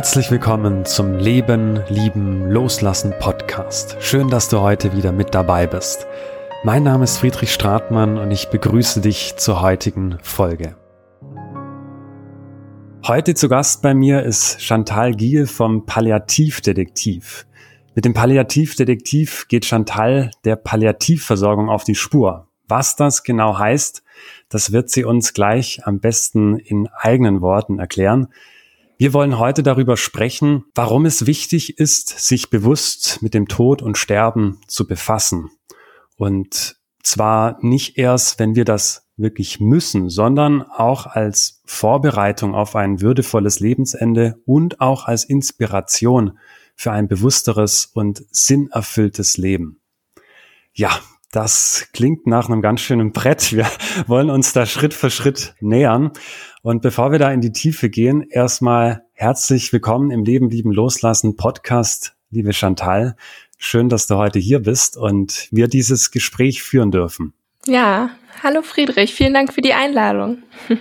Herzlich willkommen zum Leben, Lieben, Loslassen Podcast. Schön, dass du heute wieder mit dabei bist. Mein Name ist Friedrich Stratmann und ich begrüße dich zur heutigen Folge. Heute zu Gast bei mir ist Chantal Giel vom Palliativdetektiv. Mit dem Palliativdetektiv geht Chantal der Palliativversorgung auf die Spur. Was das genau heißt, das wird sie uns gleich am besten in eigenen Worten erklären. Wir wollen heute darüber sprechen, warum es wichtig ist, sich bewusst mit dem Tod und Sterben zu befassen. Und zwar nicht erst, wenn wir das wirklich müssen, sondern auch als Vorbereitung auf ein würdevolles Lebensende und auch als Inspiration für ein bewussteres und sinnerfülltes Leben. Ja, das klingt nach einem ganz schönen Brett. Wir wollen uns da Schritt für Schritt nähern. Und bevor wir da in die Tiefe gehen, erstmal herzlich willkommen im Leben lieben Loslassen Podcast, liebe Chantal. Schön, dass du heute hier bist und wir dieses Gespräch führen dürfen. Ja, hallo Friedrich, vielen Dank für die Einladung.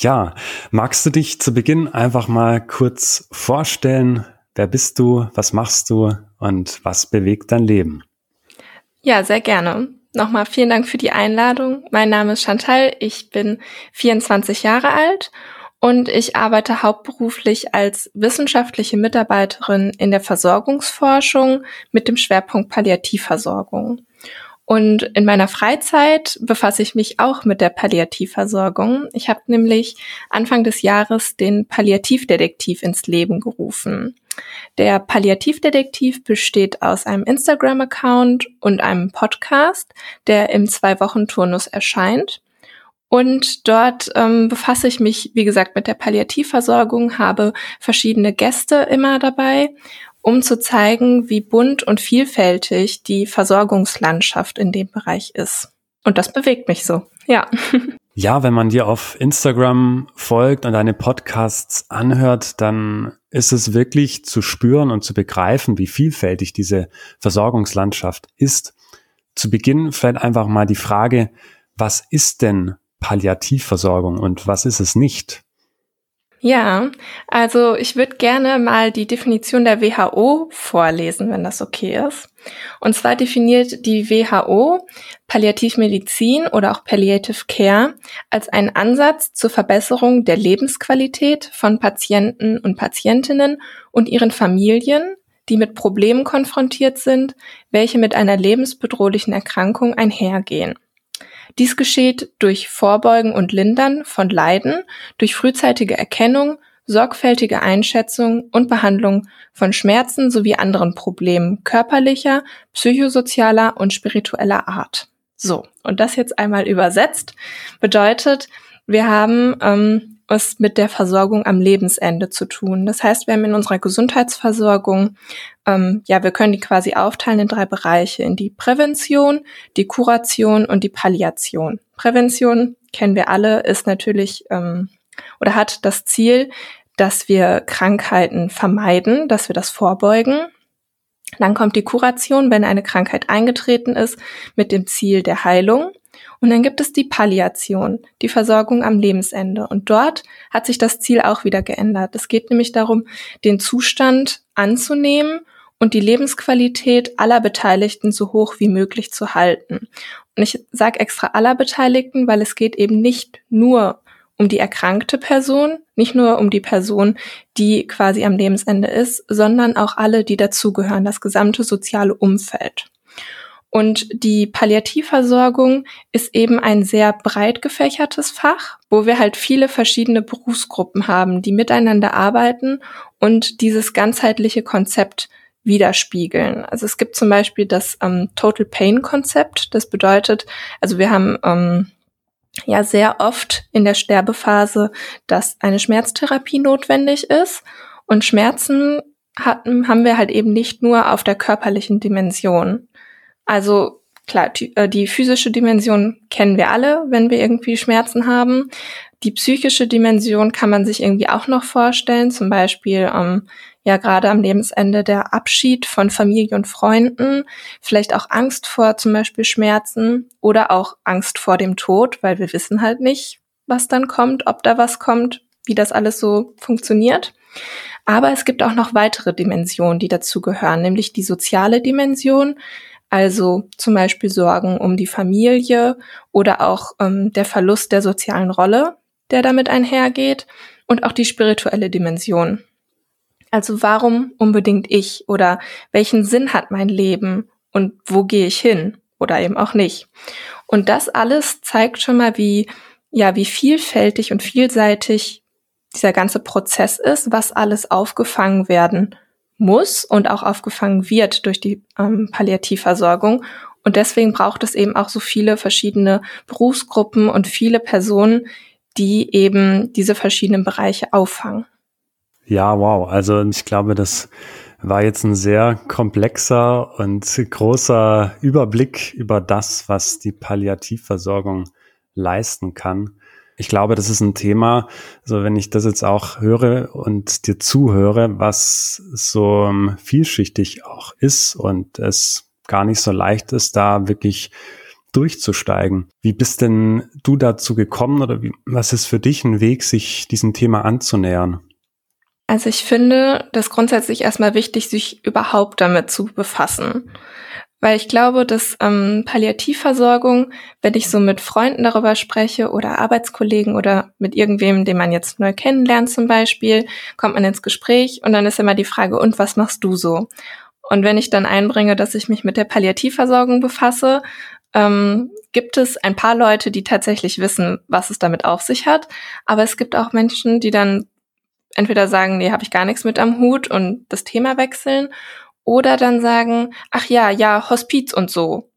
Ja, magst du dich zu Beginn einfach mal kurz vorstellen? Wer bist du? Was machst du? Und was bewegt dein Leben? Ja, sehr gerne. Nochmal vielen Dank für die Einladung. Mein Name ist Chantal, ich bin 24 Jahre alt und ich arbeite hauptberuflich als wissenschaftliche Mitarbeiterin in der Versorgungsforschung mit dem Schwerpunkt Palliativversorgung. Und in meiner Freizeit befasse ich mich auch mit der Palliativversorgung. Ich habe nämlich Anfang des Jahres den Palliativdetektiv ins Leben gerufen. Der Palliativdetektiv besteht aus einem Instagram-Account und einem Podcast, der im Zwei-Wochen-Turnus erscheint. Und dort ähm, befasse ich mich, wie gesagt, mit der Palliativversorgung, habe verschiedene Gäste immer dabei um zu zeigen, wie bunt und vielfältig die Versorgungslandschaft in dem Bereich ist. Und das bewegt mich so, ja. Ja, wenn man dir auf Instagram folgt und deine Podcasts anhört, dann ist es wirklich zu spüren und zu begreifen, wie vielfältig diese Versorgungslandschaft ist. Zu Beginn vielleicht einfach mal die Frage, was ist denn Palliativversorgung und was ist es nicht? Ja, also ich würde gerne mal die Definition der WHO vorlesen, wenn das okay ist. Und zwar definiert die WHO Palliativmedizin oder auch Palliative Care als einen Ansatz zur Verbesserung der Lebensqualität von Patienten und Patientinnen und ihren Familien, die mit Problemen konfrontiert sind, welche mit einer lebensbedrohlichen Erkrankung einhergehen. Dies geschieht durch Vorbeugen und Lindern von Leiden, durch frühzeitige Erkennung, sorgfältige Einschätzung und Behandlung von Schmerzen sowie anderen Problemen körperlicher, psychosozialer und spiritueller Art. So, und das jetzt einmal übersetzt bedeutet, wir haben ähm, es mit der Versorgung am Lebensende zu tun. Das heißt, wir haben in unserer Gesundheitsversorgung, ähm, ja, wir können die quasi aufteilen in drei Bereiche, in die Prävention, die Kuration und die Palliation. Prävention, kennen wir alle, ist natürlich ähm, oder hat das Ziel, dass wir Krankheiten vermeiden, dass wir das vorbeugen. Dann kommt die Kuration, wenn eine Krankheit eingetreten ist, mit dem Ziel der Heilung. Und dann gibt es die Palliation, die Versorgung am Lebensende. Und dort hat sich das Ziel auch wieder geändert. Es geht nämlich darum, den Zustand anzunehmen und die Lebensqualität aller Beteiligten so hoch wie möglich zu halten. Und ich sage extra aller Beteiligten, weil es geht eben nicht nur um die erkrankte Person, nicht nur um die Person, die quasi am Lebensende ist, sondern auch alle, die dazugehören, das gesamte soziale Umfeld. Und die Palliativversorgung ist eben ein sehr breit gefächertes Fach, wo wir halt viele verschiedene Berufsgruppen haben, die miteinander arbeiten und dieses ganzheitliche Konzept widerspiegeln. Also es gibt zum Beispiel das ähm, Total Pain Konzept. Das bedeutet, also wir haben ähm, ja sehr oft in der Sterbephase, dass eine Schmerztherapie notwendig ist und Schmerzen hatten, haben wir halt eben nicht nur auf der körperlichen Dimension. Also klar, die, äh, physische Dimension kennen wir alle, wenn wir irgendwie Schmerzen haben. Die psychische Dimension kann man sich irgendwie auch noch vorstellen, zum Beispiel ähm, ja gerade am Lebensende der Abschied von Familie und Freunden, vielleicht auch Angst vor zum Beispiel Schmerzen oder auch Angst vor dem Tod, weil wir wissen halt nicht, was dann kommt, ob da was kommt, wie das alles so funktioniert. Aber es gibt auch noch weitere Dimensionen, die dazugehören, nämlich die soziale Dimension, also zum Beispiel Sorgen um die Familie oder auch ähm, der Verlust der sozialen Rolle, der damit einhergeht, und auch die spirituelle Dimension. Also warum unbedingt ich oder welchen Sinn hat mein Leben und wo gehe ich hin oder eben auch nicht. Und das alles zeigt schon mal, wie, ja, wie vielfältig und vielseitig dieser ganze Prozess ist, was alles aufgefangen werden muss und auch aufgefangen wird durch die ähm, Palliativversorgung. Und deswegen braucht es eben auch so viele verschiedene Berufsgruppen und viele Personen, die eben diese verschiedenen Bereiche auffangen. Ja, wow. Also ich glaube, das war jetzt ein sehr komplexer und großer Überblick über das, was die Palliativversorgung leisten kann. Ich glaube, das ist ein Thema, so wenn ich das jetzt auch höre und dir zuhöre, was so ähm, vielschichtig auch ist und es gar nicht so leicht ist, da wirklich durchzusteigen. Wie bist denn du dazu gekommen oder wie, was ist für dich ein Weg, sich diesem Thema anzunähern? Also ich finde das grundsätzlich erstmal wichtig, sich überhaupt damit zu befassen. Weil ich glaube, dass ähm, Palliativversorgung, wenn ich so mit Freunden darüber spreche oder Arbeitskollegen oder mit irgendwem, den man jetzt neu kennenlernt zum Beispiel, kommt man ins Gespräch und dann ist immer die Frage, und was machst du so? Und wenn ich dann einbringe, dass ich mich mit der Palliativversorgung befasse, ähm, gibt es ein paar Leute, die tatsächlich wissen, was es damit auf sich hat. Aber es gibt auch Menschen, die dann entweder sagen, nee, habe ich gar nichts mit am Hut und das Thema wechseln oder dann sagen, ach ja, ja, Hospiz und so.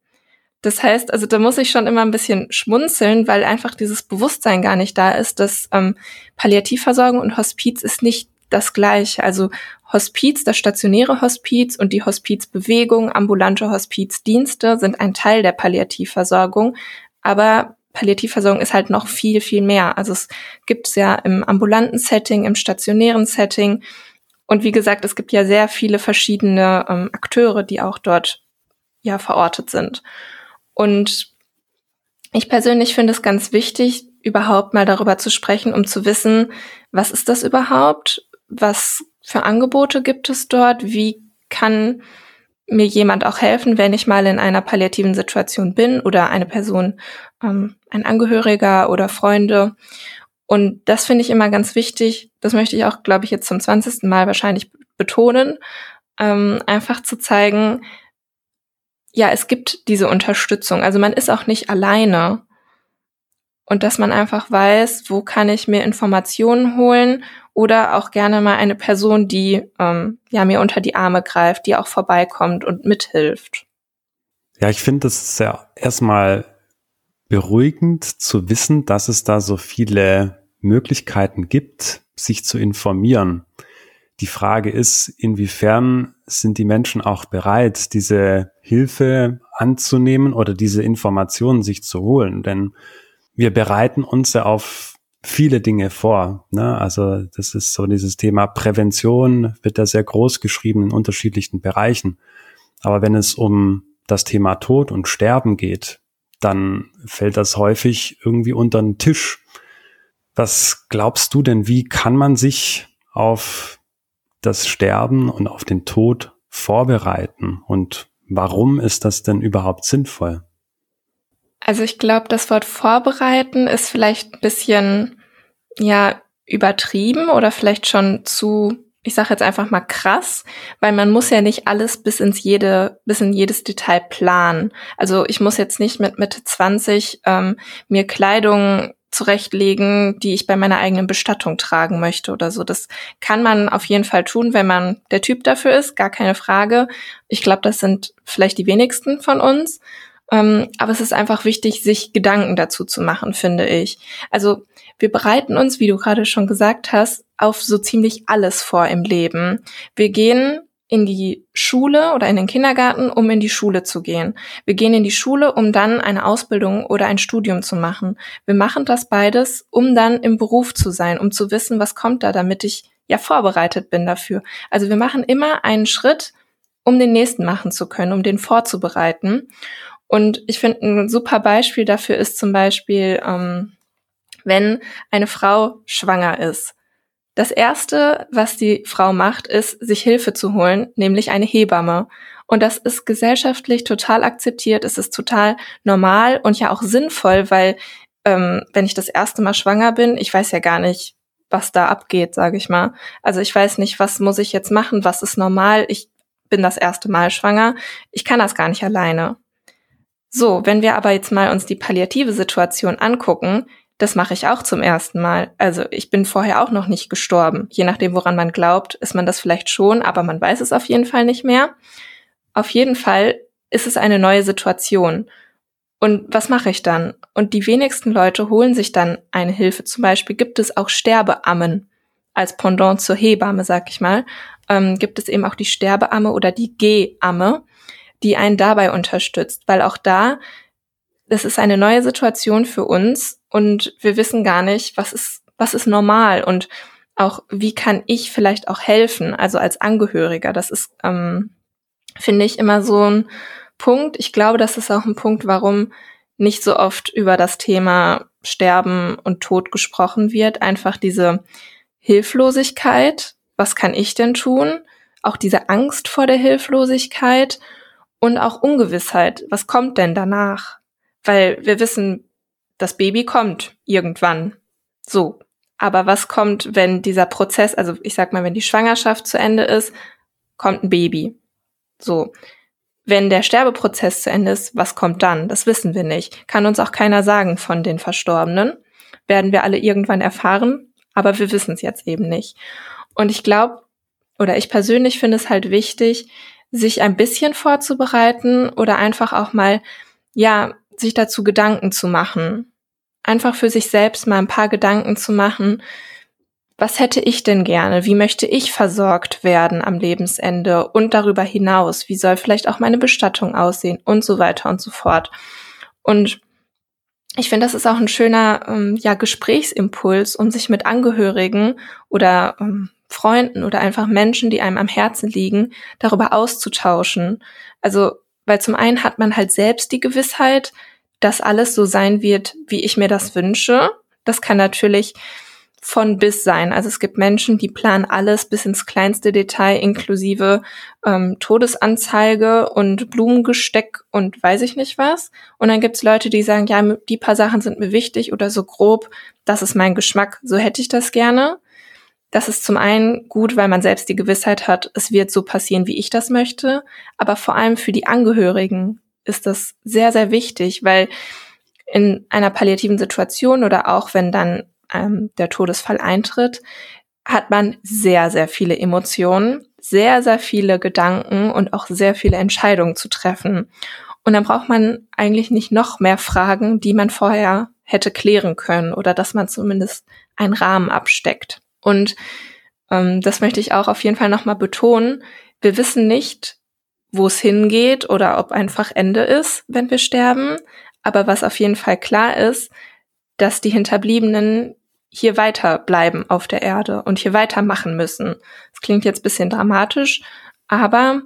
Das heißt, also da muss ich schon immer ein bisschen schmunzeln, weil einfach dieses Bewusstsein gar nicht da ist, dass ähm, Palliativversorgung und Hospiz ist nicht das gleiche. Also Hospiz, das stationäre Hospiz und die Hospizbewegung, ambulante Hospizdienste sind ein Teil der Palliativversorgung, aber Palliativversorgung ist halt noch viel, viel mehr. Also es gibt es ja im ambulanten Setting, im stationären Setting, und wie gesagt, es gibt ja sehr viele verschiedene ähm, Akteure, die auch dort ja verortet sind. Und ich persönlich finde es ganz wichtig, überhaupt mal darüber zu sprechen, um zu wissen, was ist das überhaupt? Was für Angebote gibt es dort? Wie kann mir jemand auch helfen, wenn ich mal in einer palliativen Situation bin oder eine Person, ähm, ein Angehöriger oder Freunde? Und das finde ich immer ganz wichtig. Das möchte ich auch, glaube ich, jetzt zum 20. Mal wahrscheinlich betonen. Ähm, einfach zu zeigen, ja, es gibt diese Unterstützung. Also man ist auch nicht alleine. Und dass man einfach weiß, wo kann ich mir Informationen holen oder auch gerne mal eine Person, die ähm, ja mir unter die Arme greift, die auch vorbeikommt und mithilft. Ja, ich finde das ist ja erstmal beruhigend zu wissen, dass es da so viele Möglichkeiten gibt, sich zu informieren. Die Frage ist, inwiefern sind die Menschen auch bereit, diese Hilfe anzunehmen oder diese Informationen sich zu holen? Denn wir bereiten uns ja auf viele Dinge vor. Ne? Also das ist so dieses Thema Prävention, wird da sehr groß geschrieben in unterschiedlichen Bereichen. Aber wenn es um das Thema Tod und Sterben geht, dann fällt das häufig irgendwie unter den Tisch was glaubst du denn, wie kann man sich auf das Sterben und auf den Tod vorbereiten? Und warum ist das denn überhaupt sinnvoll? Also ich glaube, das Wort vorbereiten ist vielleicht ein bisschen, ja, übertrieben oder vielleicht schon zu, ich sage jetzt einfach mal krass, weil man muss ja nicht alles bis ins jede, bis in jedes Detail planen. Also ich muss jetzt nicht mit Mitte 20 ähm, mir Kleidung zurechtlegen, die ich bei meiner eigenen Bestattung tragen möchte oder so. Das kann man auf jeden Fall tun, wenn man der Typ dafür ist, gar keine Frage. Ich glaube, das sind vielleicht die wenigsten von uns. Ähm, aber es ist einfach wichtig, sich Gedanken dazu zu machen, finde ich. Also wir bereiten uns, wie du gerade schon gesagt hast, auf so ziemlich alles vor im Leben. Wir gehen in die Schule oder in den Kindergarten, um in die Schule zu gehen. Wir gehen in die Schule, um dann eine Ausbildung oder ein Studium zu machen. Wir machen das beides, um dann im Beruf zu sein, um zu wissen, was kommt da, damit ich ja vorbereitet bin dafür. Also wir machen immer einen Schritt, um den nächsten machen zu können, um den vorzubereiten. Und ich finde, ein super Beispiel dafür ist zum Beispiel, ähm, wenn eine Frau schwanger ist Das erste, was die Frau macht, ist, sich Hilfe zu holen, nämlich eine Hebamme. Und das ist gesellschaftlich total akzeptiert, es ist total normal und ja auch sinnvoll, weil ähm, wenn ich das erste Mal schwanger bin, ich weiß ja gar nicht, was da abgeht, sage ich mal. Also ich weiß nicht, was muss ich jetzt machen, was ist normal. Ich bin das erste Mal schwanger, ich kann das gar nicht alleine. So, wenn wir aber jetzt mal uns die palliative Situation angucken, das mache ich auch zum ersten Mal. Also ich bin vorher auch noch nicht gestorben. Je nachdem, woran man glaubt, ist man das vielleicht schon, aber man weiß es auf jeden Fall nicht mehr. Auf jeden Fall ist es eine neue Situation. Und was mache ich dann? Und die wenigsten Leute holen sich dann eine Hilfe. Zum Beispiel gibt es auch Sterbeammen als Pendant zur Hebamme, sag ich mal. Ähm, gibt es eben auch die Sterbeamme oder die G-Amme, die einen dabei unterstützt, weil auch da das ist eine neue Situation für uns und wir wissen gar nicht, was ist, was ist normal und auch wie kann ich vielleicht auch helfen, also als Angehöriger. Das ist, ähm, finde ich, immer so ein Punkt. Ich glaube, das ist auch ein Punkt, warum nicht so oft über das Thema Sterben und Tod gesprochen wird. Einfach diese Hilflosigkeit. Was kann ich denn tun? Auch diese Angst vor der Hilflosigkeit und auch Ungewissheit. Was kommt denn danach? Weil wir wissen, das Baby kommt irgendwann. So. Aber was kommt, wenn dieser Prozess, also ich sag mal, wenn die Schwangerschaft zu Ende ist, kommt ein Baby. So. Wenn der Sterbeprozess zu Ende ist, was kommt dann? Das wissen wir nicht. Kann uns auch keiner sagen von den Verstorbenen. Werden wir alle irgendwann erfahren, aber wir wissen es jetzt eben nicht. Und ich glaube, oder ich persönlich finde es halt wichtig, sich ein bisschen vorzubereiten oder einfach auch mal, ja, sich dazu Gedanken zu machen. Einfach für sich selbst mal ein paar Gedanken zu machen. Was hätte ich denn gerne? Wie möchte ich versorgt werden am Lebensende und darüber hinaus? Wie soll vielleicht auch meine Bestattung aussehen und so weiter und so fort? Und ich finde, das ist auch ein schöner ähm, ja, Gesprächsimpuls, um sich mit Angehörigen oder ähm, Freunden oder einfach Menschen, die einem am Herzen liegen, darüber auszutauschen. Also, weil zum einen hat man halt selbst die Gewissheit, dass alles so sein wird, wie ich mir das wünsche. Das kann natürlich von bis sein. Also es gibt Menschen, die planen alles bis ins kleinste Detail, inklusive ähm, Todesanzeige und Blumengesteck und weiß ich nicht was. Und dann gibt's Leute, die sagen, ja, die paar Sachen sind mir wichtig oder so grob, das ist mein Geschmack, so hätte ich das gerne. Das ist zum einen gut, weil man selbst die Gewissheit hat, es wird so passieren, wie ich das möchte, aber vor allem für die Angehörigen ist das sehr, sehr wichtig, weil in einer palliativen Situation oder auch wenn dann ähm, der Todesfall eintritt, hat man sehr, sehr viele Emotionen, sehr, sehr viele Gedanken und auch sehr viele Entscheidungen zu treffen. Und dann braucht man eigentlich nicht noch mehr Fragen, die man vorher hätte klären können oder dass man zumindest einen Rahmen absteckt. Und ähm, das möchte ich auch auf jeden Fall nochmal betonen. Wir wissen nicht, wo es hingeht oder ob einfach Ende ist, wenn wir sterben. Aber was auf jeden Fall klar ist, dass die Hinterbliebenen hier weiter bleiben auf der Erde und hier weitermachen müssen. Das klingt jetzt bisschen dramatisch, aber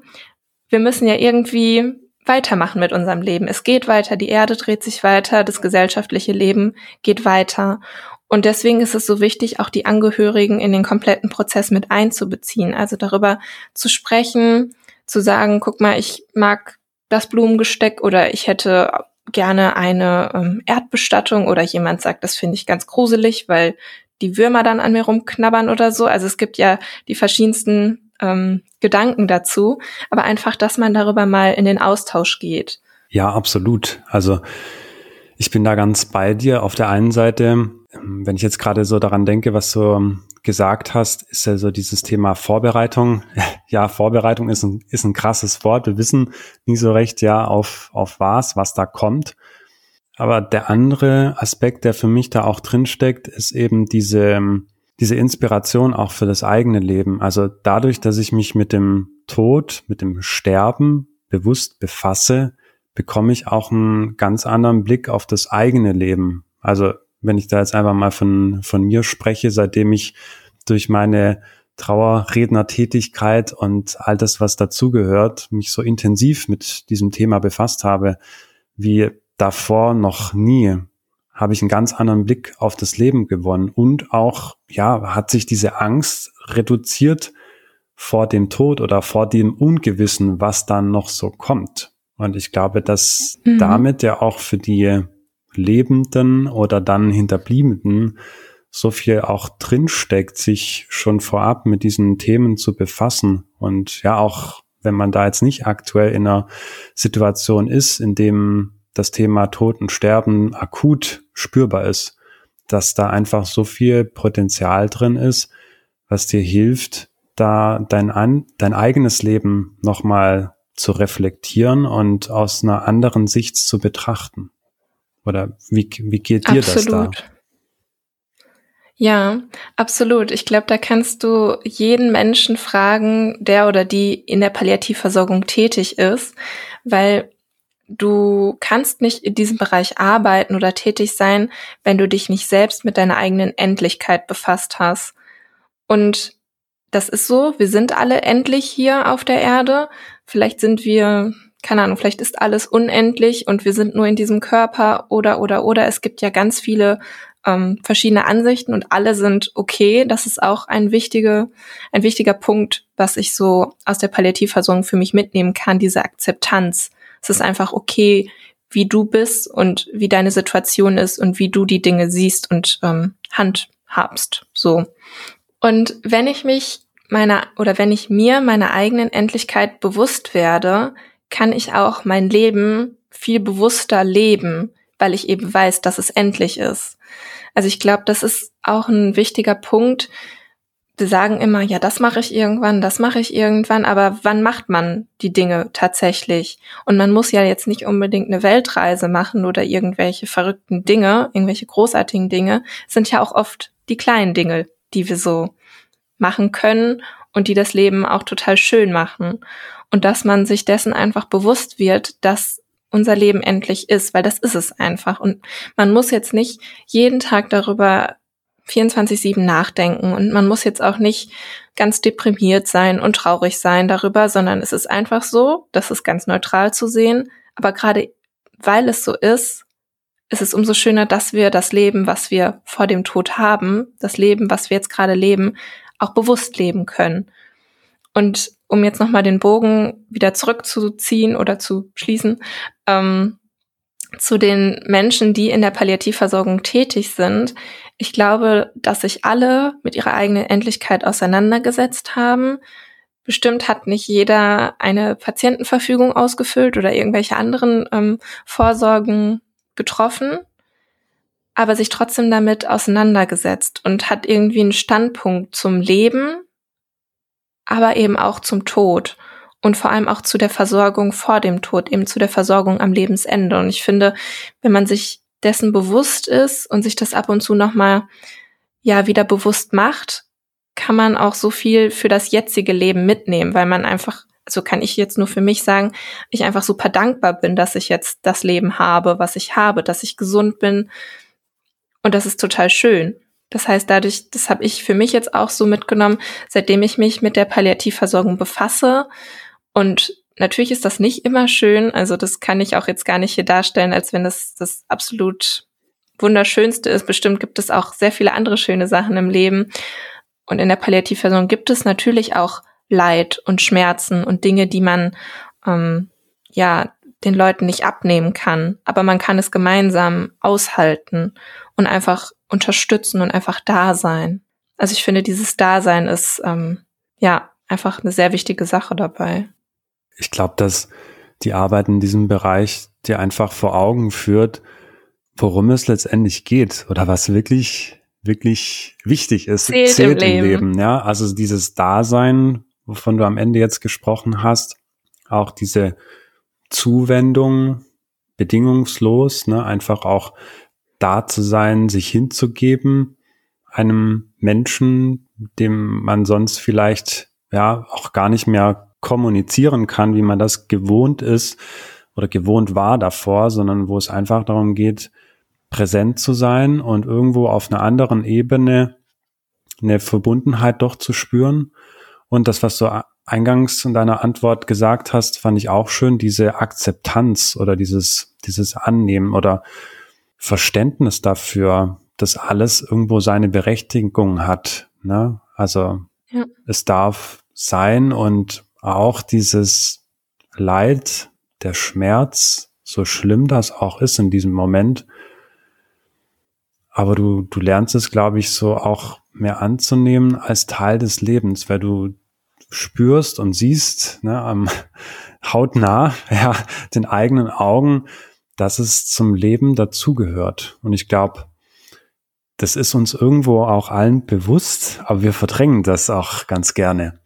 wir müssen ja irgendwie weitermachen mit unserem Leben. Es geht weiter, die Erde dreht sich weiter, das gesellschaftliche Leben geht weiter. Und deswegen ist es so wichtig, auch die Angehörigen in den kompletten Prozess mit einzubeziehen. Also darüber zu sprechen, zu sagen, guck mal, ich mag das Blumengesteck oder ich hätte gerne eine ähm, Erdbestattung oder jemand sagt, das finde ich ganz gruselig, weil die Würmer dann an mir rumknabbern oder so. Also es gibt ja die verschiedensten ähm, Gedanken dazu, aber einfach, dass man darüber mal in den Austausch geht. Ja, absolut. Also ich bin da ganz bei dir. Auf der einen Seite, ähm, wenn ich jetzt gerade so daran denke, was du gesagt hast, ist ja so dieses Thema Vorbereitung. Ja, Vorbereitung ist ein, ist ein krasses Wort. Wir wissen nie so recht, ja, auf, auf was, was da kommt. Aber der andere Aspekt, der für mich da auch drinsteckt, ist eben diese, diese Inspiration auch für das eigene Leben. Also dadurch, dass ich mich mit dem Tod, mit dem Sterben bewusst befasse, bekomme ich auch einen ganz anderen Blick auf das eigene Leben. Also wenn ich da jetzt einfach mal von, von mir spreche, seitdem ich durch meine Trauerrednertätigkeit und all das, was dazugehört, mich so intensiv mit diesem Thema befasst habe, wie davor noch nie. habe ich einen ganz anderen Blick auf das Leben gewonnen und auch, ja, hat sich diese Angst reduziert vor dem Tod oder vor dem Ungewissen, was dann noch so kommt. Und ich glaube, dass mhm. damit ja auch für die Lebenden oder dann Hinterbliebenen so viel auch drinsteckt, sich schon vorab mit diesen Themen zu befassen. Und ja, auch wenn man da jetzt nicht aktuell in einer Situation ist, in dem das Thema Tod und Sterben akut spürbar ist, dass da einfach so viel Potenzial drin ist, was dir hilft, da dein, dein eigenes Leben nochmal zu reflektieren und aus einer anderen Sicht zu betrachten. Oder wie, wie geht dir Absolut. das da? Ja, absolut. Ich glaube, da kannst du jeden Menschen fragen, der oder die in der Palliativversorgung tätig ist, weil du kannst nicht in diesem Bereich arbeiten oder tätig sein, wenn du dich nicht selbst mit deiner eigenen Endlichkeit befasst hast. Und das ist so, wir sind alle endlich hier auf der Erde. Vielleicht sind wir, keine Ahnung, vielleicht ist alles unendlich und wir sind nur in diesem Körper oder oder oder. Es gibt ja ganz viele ähm, verschiedene Ansichten und alle sind okay. Das ist auch ein wichtiger, ein wichtiger Punkt, was ich so aus der Palliativversorgung für mich mitnehmen kann, diese Akzeptanz. Es ist einfach okay, wie du bist und wie deine Situation ist und wie du die Dinge siehst und ähm, handhabst. So. Und wenn ich mich meiner oder wenn ich mir meiner eigenen Endlichkeit bewusst werde, kann ich auch mein Leben viel bewusster leben, weil ich eben weiß, dass es endlich ist. Also ich glaube, das ist auch ein wichtiger Punkt. Wir sagen immer, ja, das mache ich irgendwann, das mache ich irgendwann, aber wann macht man die Dinge tatsächlich? Und man muss ja jetzt nicht unbedingt eine Weltreise machen oder irgendwelche verrückten Dinge, irgendwelche großartigen Dinge, es sind ja auch oft die kleinen Dinge, die wir so machen können und die das Leben auch total schön machen. Und dass man sich dessen einfach bewusst wird, dass unser Leben endlich ist, weil das ist es einfach. Und man muss jetzt nicht jeden Tag darüber 24-7 nachdenken und man muss jetzt auch nicht ganz deprimiert sein und traurig sein darüber, sondern es ist einfach so, das ist ganz neutral zu sehen. Aber gerade weil es so ist, ist es umso schöner, dass wir das Leben, was wir vor dem Tod haben, das Leben, was wir jetzt gerade leben, auch bewusst leben können. Und um jetzt nochmal den Bogen wieder zurückzuziehen oder zu schließen, ähm, zu den Menschen, die in der Palliativversorgung tätig sind. Ich glaube, dass sich alle mit ihrer eigenen Endlichkeit auseinandergesetzt haben. Bestimmt hat nicht jeder eine Patientenverfügung ausgefüllt oder irgendwelche anderen ähm, Vorsorgen getroffen, aber sich trotzdem damit auseinandergesetzt und hat irgendwie einen Standpunkt zum Leben aber eben auch zum Tod und vor allem auch zu der Versorgung vor dem Tod, eben zu der Versorgung am Lebensende. Und ich finde, wenn man sich dessen bewusst ist und sich das ab und zu nochmal ja wieder bewusst macht, kann man auch so viel für das jetzige Leben mitnehmen, weil man einfach, also kann ich jetzt nur für mich sagen, ich einfach super dankbar bin, dass ich jetzt das Leben habe, was ich habe, dass ich gesund bin. Und das ist total schön. Das heißt, dadurch, das habe ich für mich jetzt auch so mitgenommen, seitdem ich mich mit der Palliativversorgung befasse. Und natürlich ist das nicht immer schön. Also das kann ich auch jetzt gar nicht hier darstellen, als wenn das das absolut wunderschönste ist. Bestimmt gibt es auch sehr viele andere schöne Sachen im Leben. Und in der Palliativversorgung gibt es natürlich auch Leid und Schmerzen und Dinge, die man ähm, ja den Leuten nicht abnehmen kann. Aber man kann es gemeinsam aushalten und einfach unterstützen und einfach da sein. Also ich finde, dieses Dasein ist ähm, ja einfach eine sehr wichtige Sache dabei. Ich glaube, dass die Arbeit in diesem Bereich dir einfach vor Augen führt, worum es letztendlich geht oder was wirklich wirklich wichtig ist, zählt, zählt im, Leben. Leben. Ja, also dieses Dasein, wovon du am Ende jetzt gesprochen hast, auch diese Zuwendung, bedingungslos, ne, einfach auch da zu sein, sich hinzugeben, einem Menschen, dem man sonst vielleicht ja auch gar nicht mehr kommunizieren kann, wie man das gewohnt ist oder gewohnt war davor, sondern wo es einfach darum geht, präsent zu sein und irgendwo auf einer anderen Ebene eine Verbundenheit doch zu spüren. Und das, was du eingangs in deiner Antwort gesagt hast, fand ich auch schön, diese Akzeptanz oder dieses, dieses Annehmen oder Verständnis dafür, dass alles irgendwo seine Berechtigung hat. Ne? Also ja. es darf sein und auch dieses Leid, der Schmerz, so schlimm das auch ist in diesem Moment, aber du, du lernst es, glaube ich, so auch mehr anzunehmen als Teil des Lebens, weil du spürst und siehst ne, am hautnah, ja, den eigenen Augen, dass es zum Leben dazugehört. Und ich glaube, das ist uns irgendwo auch allen bewusst, aber wir verdrängen das auch ganz gerne.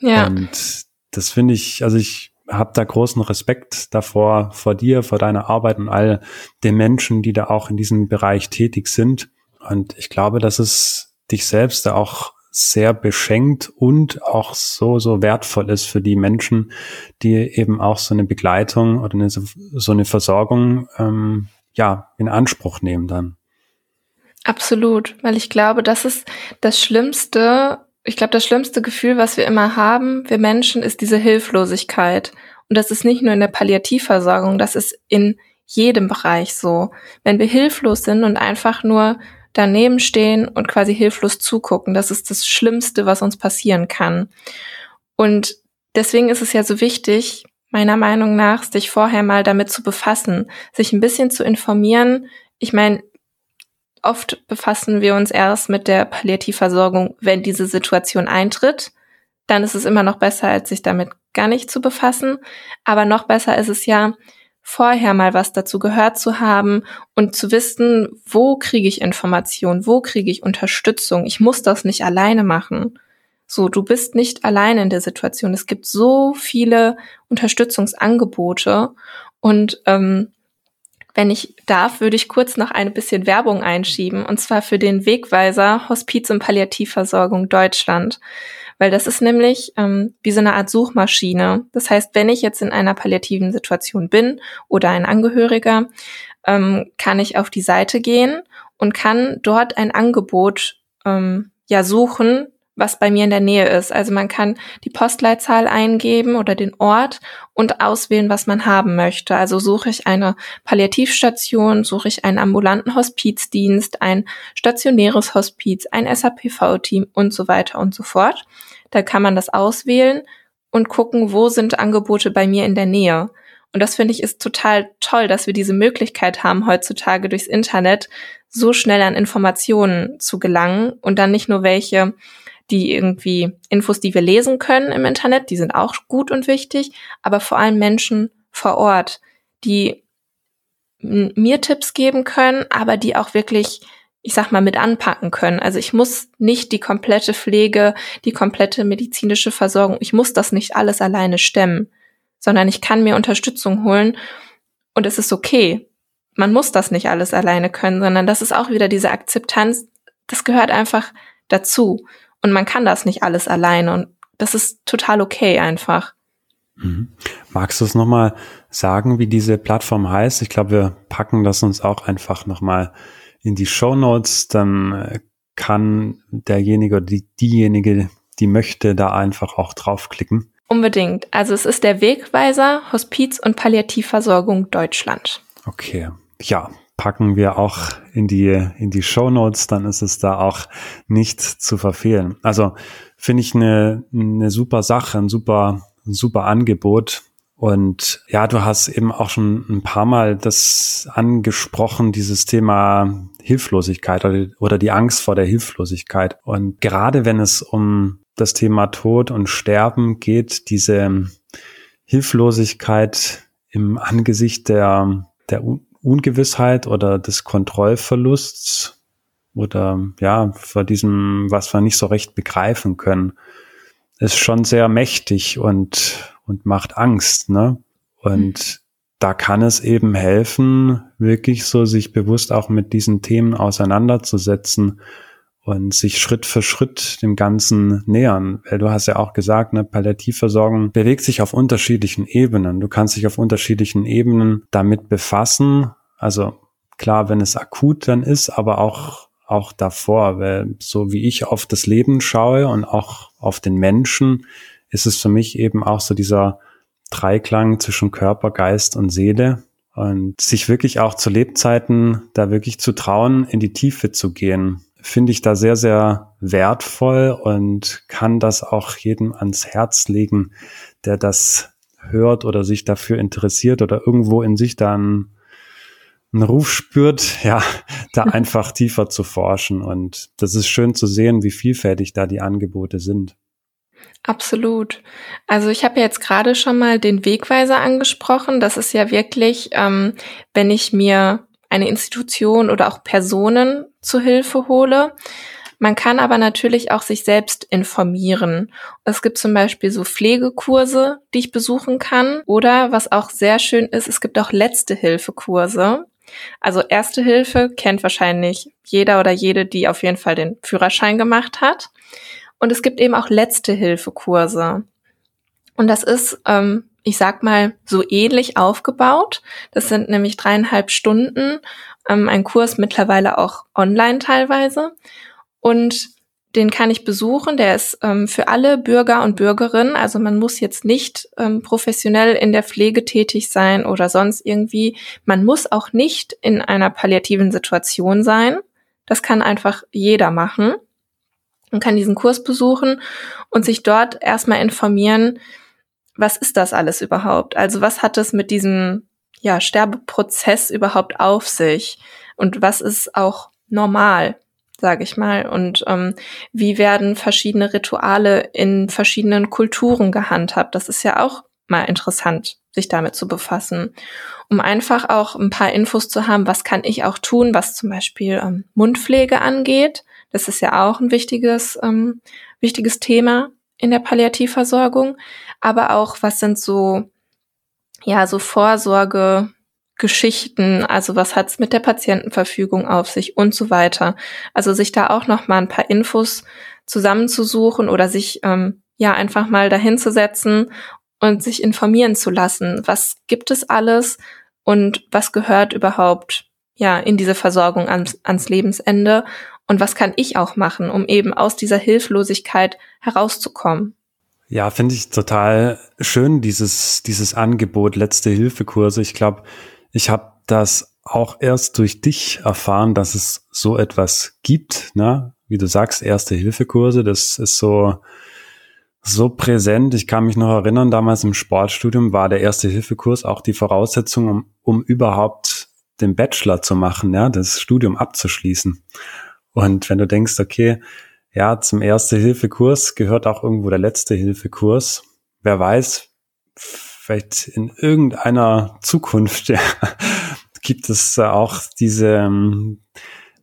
Ja. Und das finde ich, also ich habe da großen Respekt davor, vor dir, vor deiner Arbeit und all den Menschen, die da auch in diesem Bereich tätig sind. Und ich glaube, dass es dich selbst da auch sehr beschenkt und auch so, so wertvoll ist für die Menschen, die eben auch so eine Begleitung oder eine, so eine Versorgung ähm, ja in Anspruch nehmen dann. Absolut, weil ich glaube, das ist das Schlimmste, ich glaube, das schlimmste Gefühl, was wir immer haben, wir Menschen, ist diese Hilflosigkeit. Und das ist nicht nur in der Palliativversorgung, das ist in jedem Bereich so. Wenn wir hilflos sind und einfach nur daneben stehen und quasi hilflos zugucken. Das ist das Schlimmste, was uns passieren kann. Und deswegen ist es ja so wichtig, meiner Meinung nach, sich vorher mal damit zu befassen, sich ein bisschen zu informieren. Ich meine, oft befassen wir uns erst mit der Palliativversorgung, wenn diese Situation eintritt. Dann ist es immer noch besser, als sich damit gar nicht zu befassen. Aber noch besser ist es ja, vorher mal was dazu gehört zu haben und zu wissen, wo kriege ich Information, wo kriege ich Unterstützung. Ich muss das nicht alleine machen. So, du bist nicht alleine in der Situation. Es gibt so viele Unterstützungsangebote und ähm, wenn ich darf, würde ich kurz noch ein bisschen Werbung einschieben, und zwar für den Wegweiser Hospiz- und Palliativversorgung Deutschland weil das ist nämlich ähm, wie so eine Art Suchmaschine. Das heißt, wenn ich jetzt in einer palliativen Situation bin oder ein Angehöriger, ähm, kann ich auf die Seite gehen und kann dort ein Angebot ähm, ja suchen, was bei mir in der Nähe ist. Also man kann die Postleitzahl eingeben oder den Ort und auswählen, was man haben möchte. Also suche ich eine Palliativstation, suche ich einen ambulanten Hospizdienst, ein stationäres Hospiz, ein SAPV-Team und so weiter und so fort. Da kann man das auswählen und gucken, wo sind Angebote bei mir in der Nähe. Und das finde ich ist total toll, dass wir diese Möglichkeit haben, heutzutage durchs Internet so schnell an Informationen zu gelangen und dann nicht nur welche, die irgendwie Infos, die wir lesen können im Internet, die sind auch gut und wichtig, aber vor allem Menschen vor Ort, die mir Tipps geben können, aber die auch wirklich ich sag mal, mit anpacken können. Also ich muss nicht die komplette Pflege, die komplette medizinische Versorgung, ich muss das nicht alles alleine stemmen, sondern ich kann mir Unterstützung holen und es ist okay. Man muss das nicht alles alleine können, sondern das ist auch wieder diese Akzeptanz, das gehört einfach dazu. Und man kann das nicht alles alleine und das ist total okay einfach. Mhm. Magst du es nochmal sagen, wie diese Plattform heißt? Ich glaube, wir packen das uns auch einfach nochmal in die Show Notes, dann äh, kann derjenige oder die, diejenige, die möchte, da einfach auch draufklicken. Unbedingt. Also es ist der Wegweiser Hospiz- und Palliativversorgung Deutschland. Okay. Ja, packen wir auch in die, in die Show Notes, dann ist es da auch nicht zu verfehlen. Also finde ich eine, eine super Sache, ein super, ein super Angebot. Und ja, du hast eben auch schon ein paar Mal das angesprochen, dieses Thema Hilflosigkeit oder, oder die Angst vor der Hilflosigkeit. Und gerade wenn es um das Thema Tod und Sterben geht, diese Hilflosigkeit im Angesicht der, der Ungewissheit oder des Kontrollverlusts oder ja, vor diesem, was wir nicht so recht begreifen können, ist schon sehr mächtig und und macht Angst, ne? Und mhm. da kann es eben helfen, wirklich so sich bewusst auch mit diesen Themen auseinanderzusetzen und sich Schritt für Schritt dem Ganzen nähern. Weil du hast ja auch gesagt, ne, Palliativversorgung bewegt sich auf unterschiedlichen Ebenen. Du kannst dich auf unterschiedlichen Ebenen damit befassen. Also klar, wenn es akut dann ist, aber auch auch davor, weil so wie ich auf das Leben schaue und auch auf den Menschen, ist es für mich eben auch so dieser Dreiklang zwischen Körper, Geist und Seele. Und sich wirklich auch zu Lebzeiten da wirklich zu trauen, in die Tiefe zu gehen, finde ich da sehr, sehr wertvoll und kann das auch jedem ans Herz legen, der das hört oder sich dafür interessiert oder irgendwo in sich dann einen Ruf spürt, ja, da einfach tiefer zu forschen. Und das ist schön zu sehen, wie vielfältig da die Angebote sind. Absolut. Also ich habe ja jetzt gerade schon mal den Wegweiser angesprochen. Das ist ja wirklich, ähm, wenn ich mir eine Institution oder auch Personen zu Hilfe hole. Man kann aber natürlich auch sich selbst informieren. Es gibt zum Beispiel so Pflegekurse, die ich besuchen kann. Oder was auch sehr schön ist, es gibt auch letzte Hilfe-Kurse. Also Erste Hilfe kennt wahrscheinlich jeder oder jede, die auf jeden Fall den Führerschein gemacht hat. Und es gibt eben auch letzte Hilfe-Kurse. Und das ist, ähm, ich sag mal, so ähnlich aufgebaut. Das sind nämlich dreieinhalb Stunden, ähm, ein Kurs mittlerweile auch online teilweise. Und den kann ich besuchen. Der ist ähm, für alle Bürger und Bürgerinnen. Also man muss jetzt nicht ähm, professionell in der Pflege tätig sein oder sonst irgendwie. Man muss auch nicht in einer palliativen Situation sein. Das kann einfach jeder machen. Man kann diesen Kurs besuchen und sich dort erstmal informieren, was ist das alles überhaupt? Also was hat es mit diesem ja, Sterbeprozess überhaupt auf sich? Und was ist auch normal? sage ich mal. Und ähm, wie werden verschiedene Rituale in verschiedenen Kulturen gehandhabt? Das ist ja auch mal interessant, sich damit zu befassen, um einfach auch ein paar Infos zu haben, was kann ich auch tun, was zum Beispiel ähm, Mundpflege angeht. Das ist ja auch ein wichtiges, ähm, wichtiges Thema in der Palliativversorgung. Aber auch, was sind so, ja, so Vorsorge, Geschichten, also was hat's mit der Patientenverfügung auf sich und so weiter. Also sich da auch noch mal ein paar Infos zusammenzusuchen oder sich ähm, ja einfach mal dahin zu setzen und sich informieren zu lassen. Was gibt es alles und was gehört überhaupt ja in diese Versorgung ans, ans Lebensende und was kann ich auch machen, um eben aus dieser Hilflosigkeit herauszukommen? Ja, finde ich total schön, dieses, dieses Angebot, letzte Hilfekurse. Ich glaube, ich habe das auch erst durch dich erfahren, dass es so etwas gibt, ne? Wie du sagst, erste Hilfekurse, das ist so, so präsent. Ich kann mich noch erinnern, damals im Sportstudium war der erste Hilfekurs auch die Voraussetzung, um, um überhaupt den Bachelor zu machen, ja, das Studium abzuschließen. Und wenn du denkst, okay, ja, zum erste Hilfekurs gehört auch irgendwo der letzte Hilfekurs. Wer weiß, vielleicht in irgendeiner Zukunft ja, gibt es auch diese, ähm,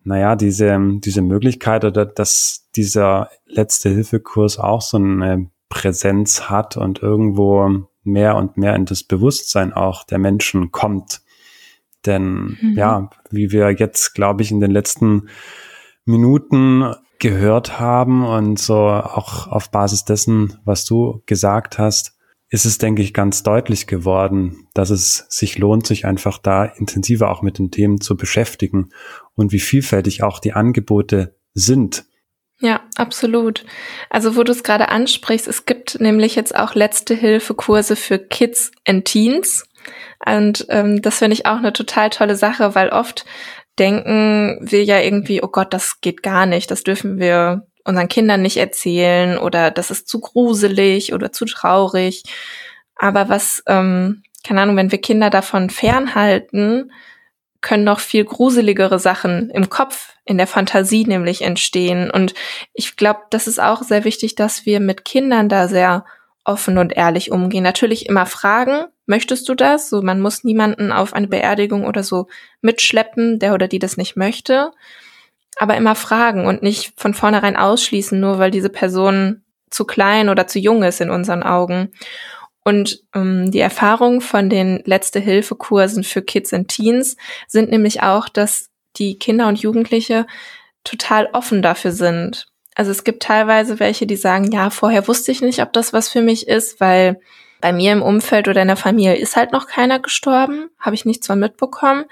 naja, diese, diese Möglichkeit oder dass dieser letzte Hilfekurs auch so eine Präsenz hat und irgendwo mehr und mehr in das Bewusstsein auch der Menschen kommt. Denn mhm. ja, wie wir jetzt, glaube ich, in den letzten Minuten gehört haben und so auch auf Basis dessen, was du gesagt hast, ist es, denke ich, ganz deutlich geworden, dass es sich lohnt, sich einfach da intensiver auch mit den Themen zu beschäftigen und wie vielfältig auch die Angebote sind. Ja, absolut. Also wo du es gerade ansprichst, es gibt nämlich jetzt auch letzte Hilfe-Kurse für Kids and Teens. Und ähm, das finde ich auch eine total tolle Sache, weil oft denken wir ja irgendwie, oh Gott, das geht gar nicht, das dürfen wir unseren Kindern nicht erzählen oder das ist zu gruselig oder zu traurig. Aber was, ähm, keine Ahnung, wenn wir Kinder davon fernhalten, können noch viel gruseligere Sachen im Kopf, in der Fantasie nämlich entstehen. Und ich glaube, das ist auch sehr wichtig, dass wir mit Kindern da sehr offen und ehrlich umgehen. Natürlich immer fragen, möchtest du das? So, man muss niemanden auf eine Beerdigung oder so mitschleppen, der oder die das nicht möchte aber immer fragen und nicht von vornherein ausschließen, nur weil diese Person zu klein oder zu jung ist in unseren Augen. Und ähm, die Erfahrungen von den Letzte-Hilfe-Kursen für Kids und Teens sind nämlich auch, dass die Kinder und Jugendliche total offen dafür sind. Also es gibt teilweise welche, die sagen, ja, vorher wusste ich nicht, ob das was für mich ist, weil bei mir im Umfeld oder in der Familie ist halt noch keiner gestorben, habe ich nichts von mitbekommen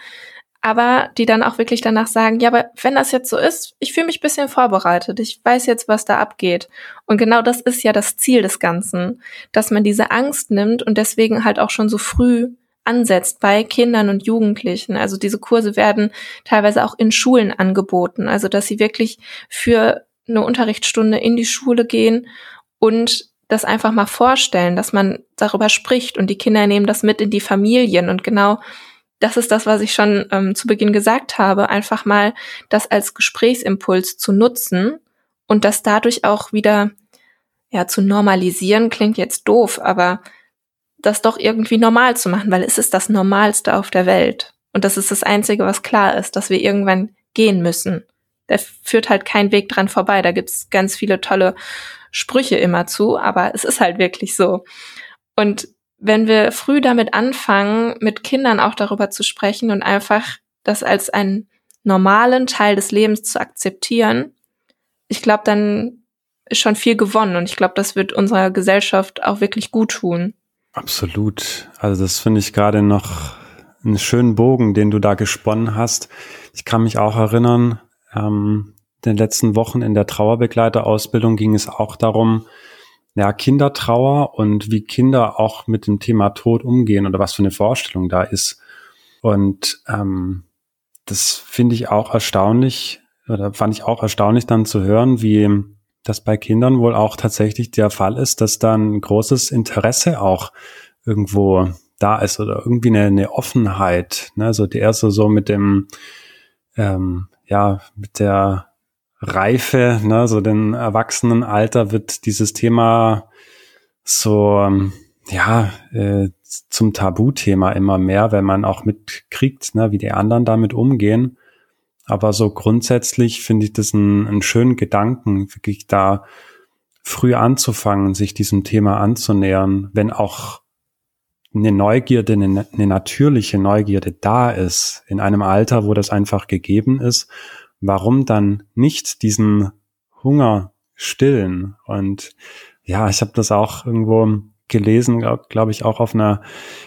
aber die dann auch wirklich danach sagen, ja, aber wenn das jetzt so ist, ich fühle mich bisschen vorbereitet, ich weiß jetzt, was da abgeht. Und genau das ist ja das Ziel des Ganzen, dass man diese Angst nimmt und deswegen halt auch schon so früh ansetzt bei Kindern und Jugendlichen. Also diese Kurse werden teilweise auch in Schulen angeboten, also dass sie wirklich für eine Unterrichtsstunde in die Schule gehen und das einfach mal vorstellen, dass man darüber spricht und die Kinder nehmen das mit in die Familien und genau das ist das, was ich schon ähm, zu Beginn gesagt habe, einfach mal das als Gesprächsimpuls zu nutzen und das dadurch auch wieder ja zu normalisieren klingt jetzt doof, aber das doch irgendwie normal zu machen, weil es ist das Normalste auf der Welt. Und das ist das Einzige, was klar ist, dass wir irgendwann gehen müssen. Da führt halt kein Weg dran vorbei. Da gibt's ganz viele tolle Sprüche immer zu, aber es ist halt wirklich so. Und wenn wir früh damit anfangen, mit Kindern auch darüber zu sprechen und einfach das als einen normalen Teil des Lebens zu akzeptieren, ich glaube, dann ist schon viel gewonnen und ich glaube, das wird unserer Gesellschaft auch wirklich gut tun. Absolut. Also das finde ich gerade noch einen schönen Bogen, den du da gesponnen hast. Ich kann mich auch erinnern, ähm, den letzten Wochen in der Trauerbegleiterausbildung ging es auch darum, ja, Kindertrauer und wie Kinder auch mit dem Thema Tod umgehen oder was für eine Vorstellung da ist. Und ähm, das finde ich auch erstaunlich, oder fand ich auch erstaunlich dann zu hören, wie das bei Kindern wohl auch tatsächlich der Fall ist, dass dann großes Interesse auch irgendwo da ist oder irgendwie eine, eine Offenheit. Ne? Also die erste so mit dem, ähm, ja, mit der Reife, ne, so den Erwachsenenalter wird dieses Thema so, ähm, ja, äh, zum Tabuthema immer mehr, wenn man auch mitkriegt, ne, wie die anderen damit umgehen. Aber so grundsätzlich finde ich das einen, einen schönen Gedanken, wirklich da früh anzufangen, sich diesem Thema anzunähern, wenn auch eine Neugierde, eine, eine natürliche Neugierde da ist, in einem Alter, wo das einfach gegeben ist, warum dann nicht diesen Hunger stillen? Und ja, ich habe das auch irgendwo gelesen, glaube glaub ich, auch auf einer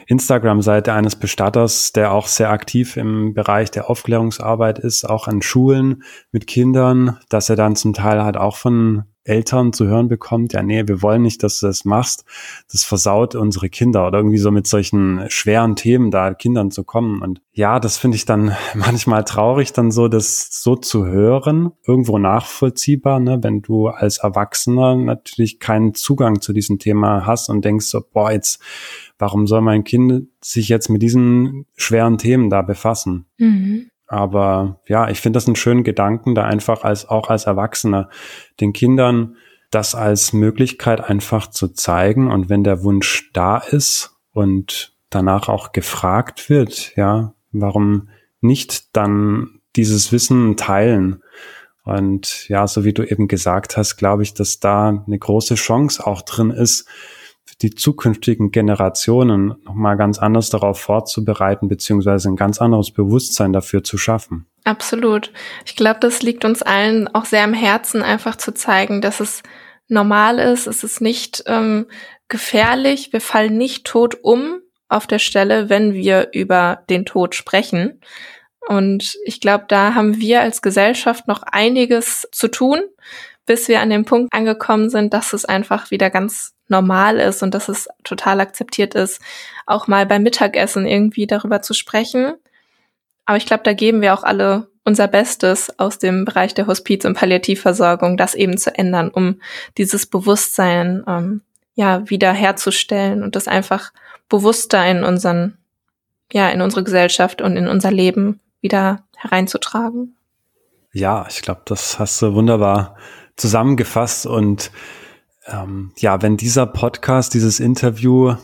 Instagram-Seite eines Bestatters, der auch sehr aktiv im Bereich der Aufklärungsarbeit ist, auch an Schulen mit Kindern, dass er dann zum Teil halt auch von Eltern zu hören bekommt, ja, nee, wir wollen nicht, dass du das machst. Das versaut unsere Kinder oder irgendwie so mit solchen schweren Themen da Kindern zu kommen. Und ja, das finde ich dann manchmal traurig, dann so das so zu hören, irgendwo nachvollziehbar, ne, wenn du als Erwachsener natürlich keinen Zugang zu diesem Thema hast und denkst so, boah, jetzt, warum soll mein Kind sich jetzt mit diesen schweren Themen da befassen? Mhm. Aber ja, ich finde das einen schönen Gedanken, da einfach als auch als Erwachsener den Kindern das als Möglichkeit einfach zu zeigen. Und wenn der Wunsch da ist und danach auch gefragt wird, ja, warum nicht dann dieses Wissen teilen? Und ja, so wie du eben gesagt hast, glaube ich, dass da eine große Chance auch drin ist, die zukünftigen Generationen nochmal ganz anders darauf vorzubereiten, beziehungsweise ein ganz anderes Bewusstsein dafür zu schaffen. Absolut. Ich glaube, das liegt uns allen auch sehr am Herzen, einfach zu zeigen, dass es normal ist, es ist nicht ähm, gefährlich, wir fallen nicht tot um auf der Stelle, wenn wir über den Tod sprechen. Und ich glaube, da haben wir als Gesellschaft noch einiges zu tun, bis wir an dem Punkt angekommen sind, dass es einfach wieder ganz normal ist und dass es total akzeptiert ist, auch mal beim Mittagessen irgendwie darüber zu sprechen. Aber ich glaube, da geben wir auch alle unser Bestes aus dem Bereich der Hospiz- und Palliativversorgung, das eben zu ändern, um dieses Bewusstsein ähm, ja wieder herzustellen und das einfach bewusster in unseren, ja, in unsere Gesellschaft und in unser Leben wieder hereinzutragen. Ja, ich glaube, das hast du wunderbar zusammengefasst und ähm, ja, wenn dieser Podcast, dieses Interview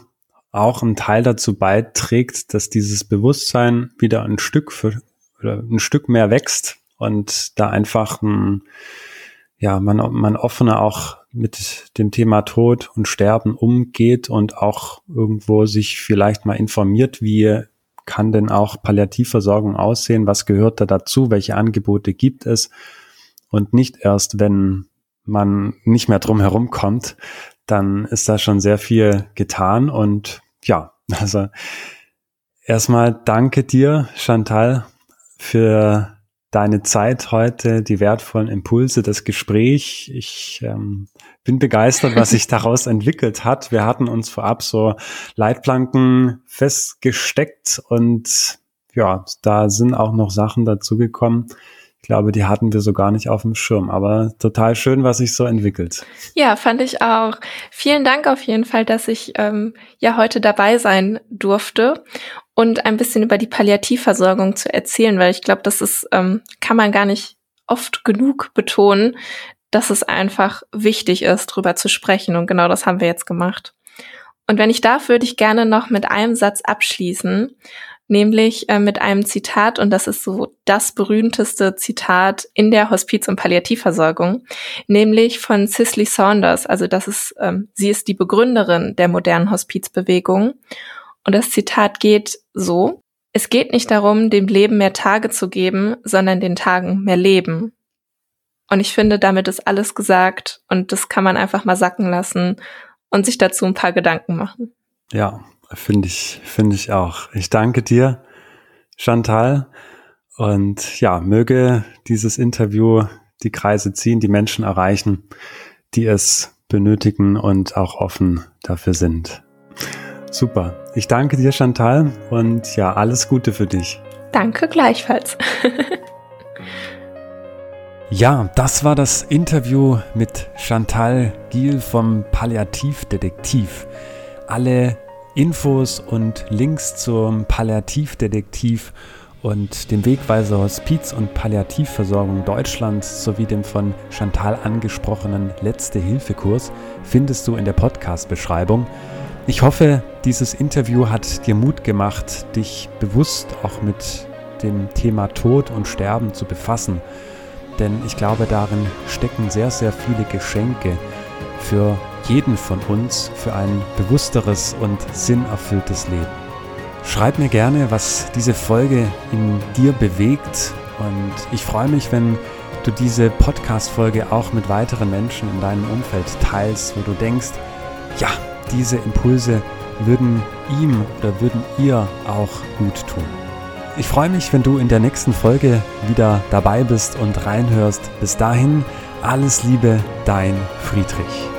auch ein Teil dazu beiträgt, dass dieses Bewusstsein wieder ein Stück für, oder ein Stück mehr wächst und da einfach ein, ja, man, man offener auch mit dem Thema Tod und Sterben umgeht und auch irgendwo sich vielleicht mal informiert, wie kann denn auch Palliativversorgung aussehen, was gehört da dazu, welche Angebote gibt es und nicht erst, wenn man nicht mehr drum herum kommt, dann ist da schon sehr viel getan. Und ja, also erstmal danke dir, Chantal, für deine Zeit heute, die wertvollen Impulse, das Gespräch. Ich ähm, bin begeistert, was sich daraus entwickelt hat. Wir hatten uns vorab so Leitplanken festgesteckt und ja, da sind auch noch Sachen dazugekommen. Ich glaube, die hatten wir so gar nicht auf dem Schirm, aber total schön, was sich so entwickelt. Ja, fand ich auch. Vielen Dank auf jeden Fall, dass ich ähm, ja heute dabei sein durfte und ein bisschen über die Palliativversorgung zu erzählen, weil ich glaube, das ist, ähm, kann man gar nicht oft genug betonen, dass es einfach wichtig ist, drüber zu sprechen. Und genau das haben wir jetzt gemacht. Und wenn ich darf, würde ich gerne noch mit einem Satz abschließen, nämlich äh, mit einem Zitat, und das ist so das berühmteste Zitat in der Hospiz- und Palliativversorgung, nämlich von Cicely Saunders. Also das ist, ähm, sie ist die Begründerin der modernen Hospizbewegung. Und das Zitat geht so, es geht nicht darum, dem Leben mehr Tage zu geben, sondern den Tagen mehr Leben. Und ich finde, damit ist alles gesagt und das kann man einfach mal sacken lassen und sich dazu ein paar Gedanken machen. Ja, finde ich, finde ich auch. Ich danke dir, Chantal. Und ja, möge dieses Interview die Kreise ziehen, die Menschen erreichen, die es benötigen und auch offen dafür sind. Super. Ich danke dir, Chantal, und ja, alles Gute für dich. Danke gleichfalls. ja, das war das Interview mit Chantal Giel vom Palliativdetektiv. Alle Infos und Links zum Palliativdetektiv und dem Wegweiser Hospiz- und Palliativversorgung Deutschlands sowie dem von Chantal angesprochenen Letzte-Hilfe-Kurs findest du in der Podcast-Beschreibung. Ich hoffe, dieses Interview hat dir Mut gemacht, dich bewusst auch mit dem Thema Tod und Sterben zu befassen. Denn ich glaube, darin stecken sehr, sehr viele Geschenke für jeden von uns, für ein bewussteres und sinnerfülltes Leben. Schreib mir gerne, was diese Folge in dir bewegt und ich freue mich, wenn du diese Podcast-Folge auch mit weiteren Menschen in deinem Umfeld teilst, wo du denkst, ja, diese Impulse würden ihm oder würden ihr auch gut tun. Ich freue mich, wenn du in der nächsten Folge wieder dabei bist und reinhörst. Bis dahin, alles Liebe, dein Friedrich.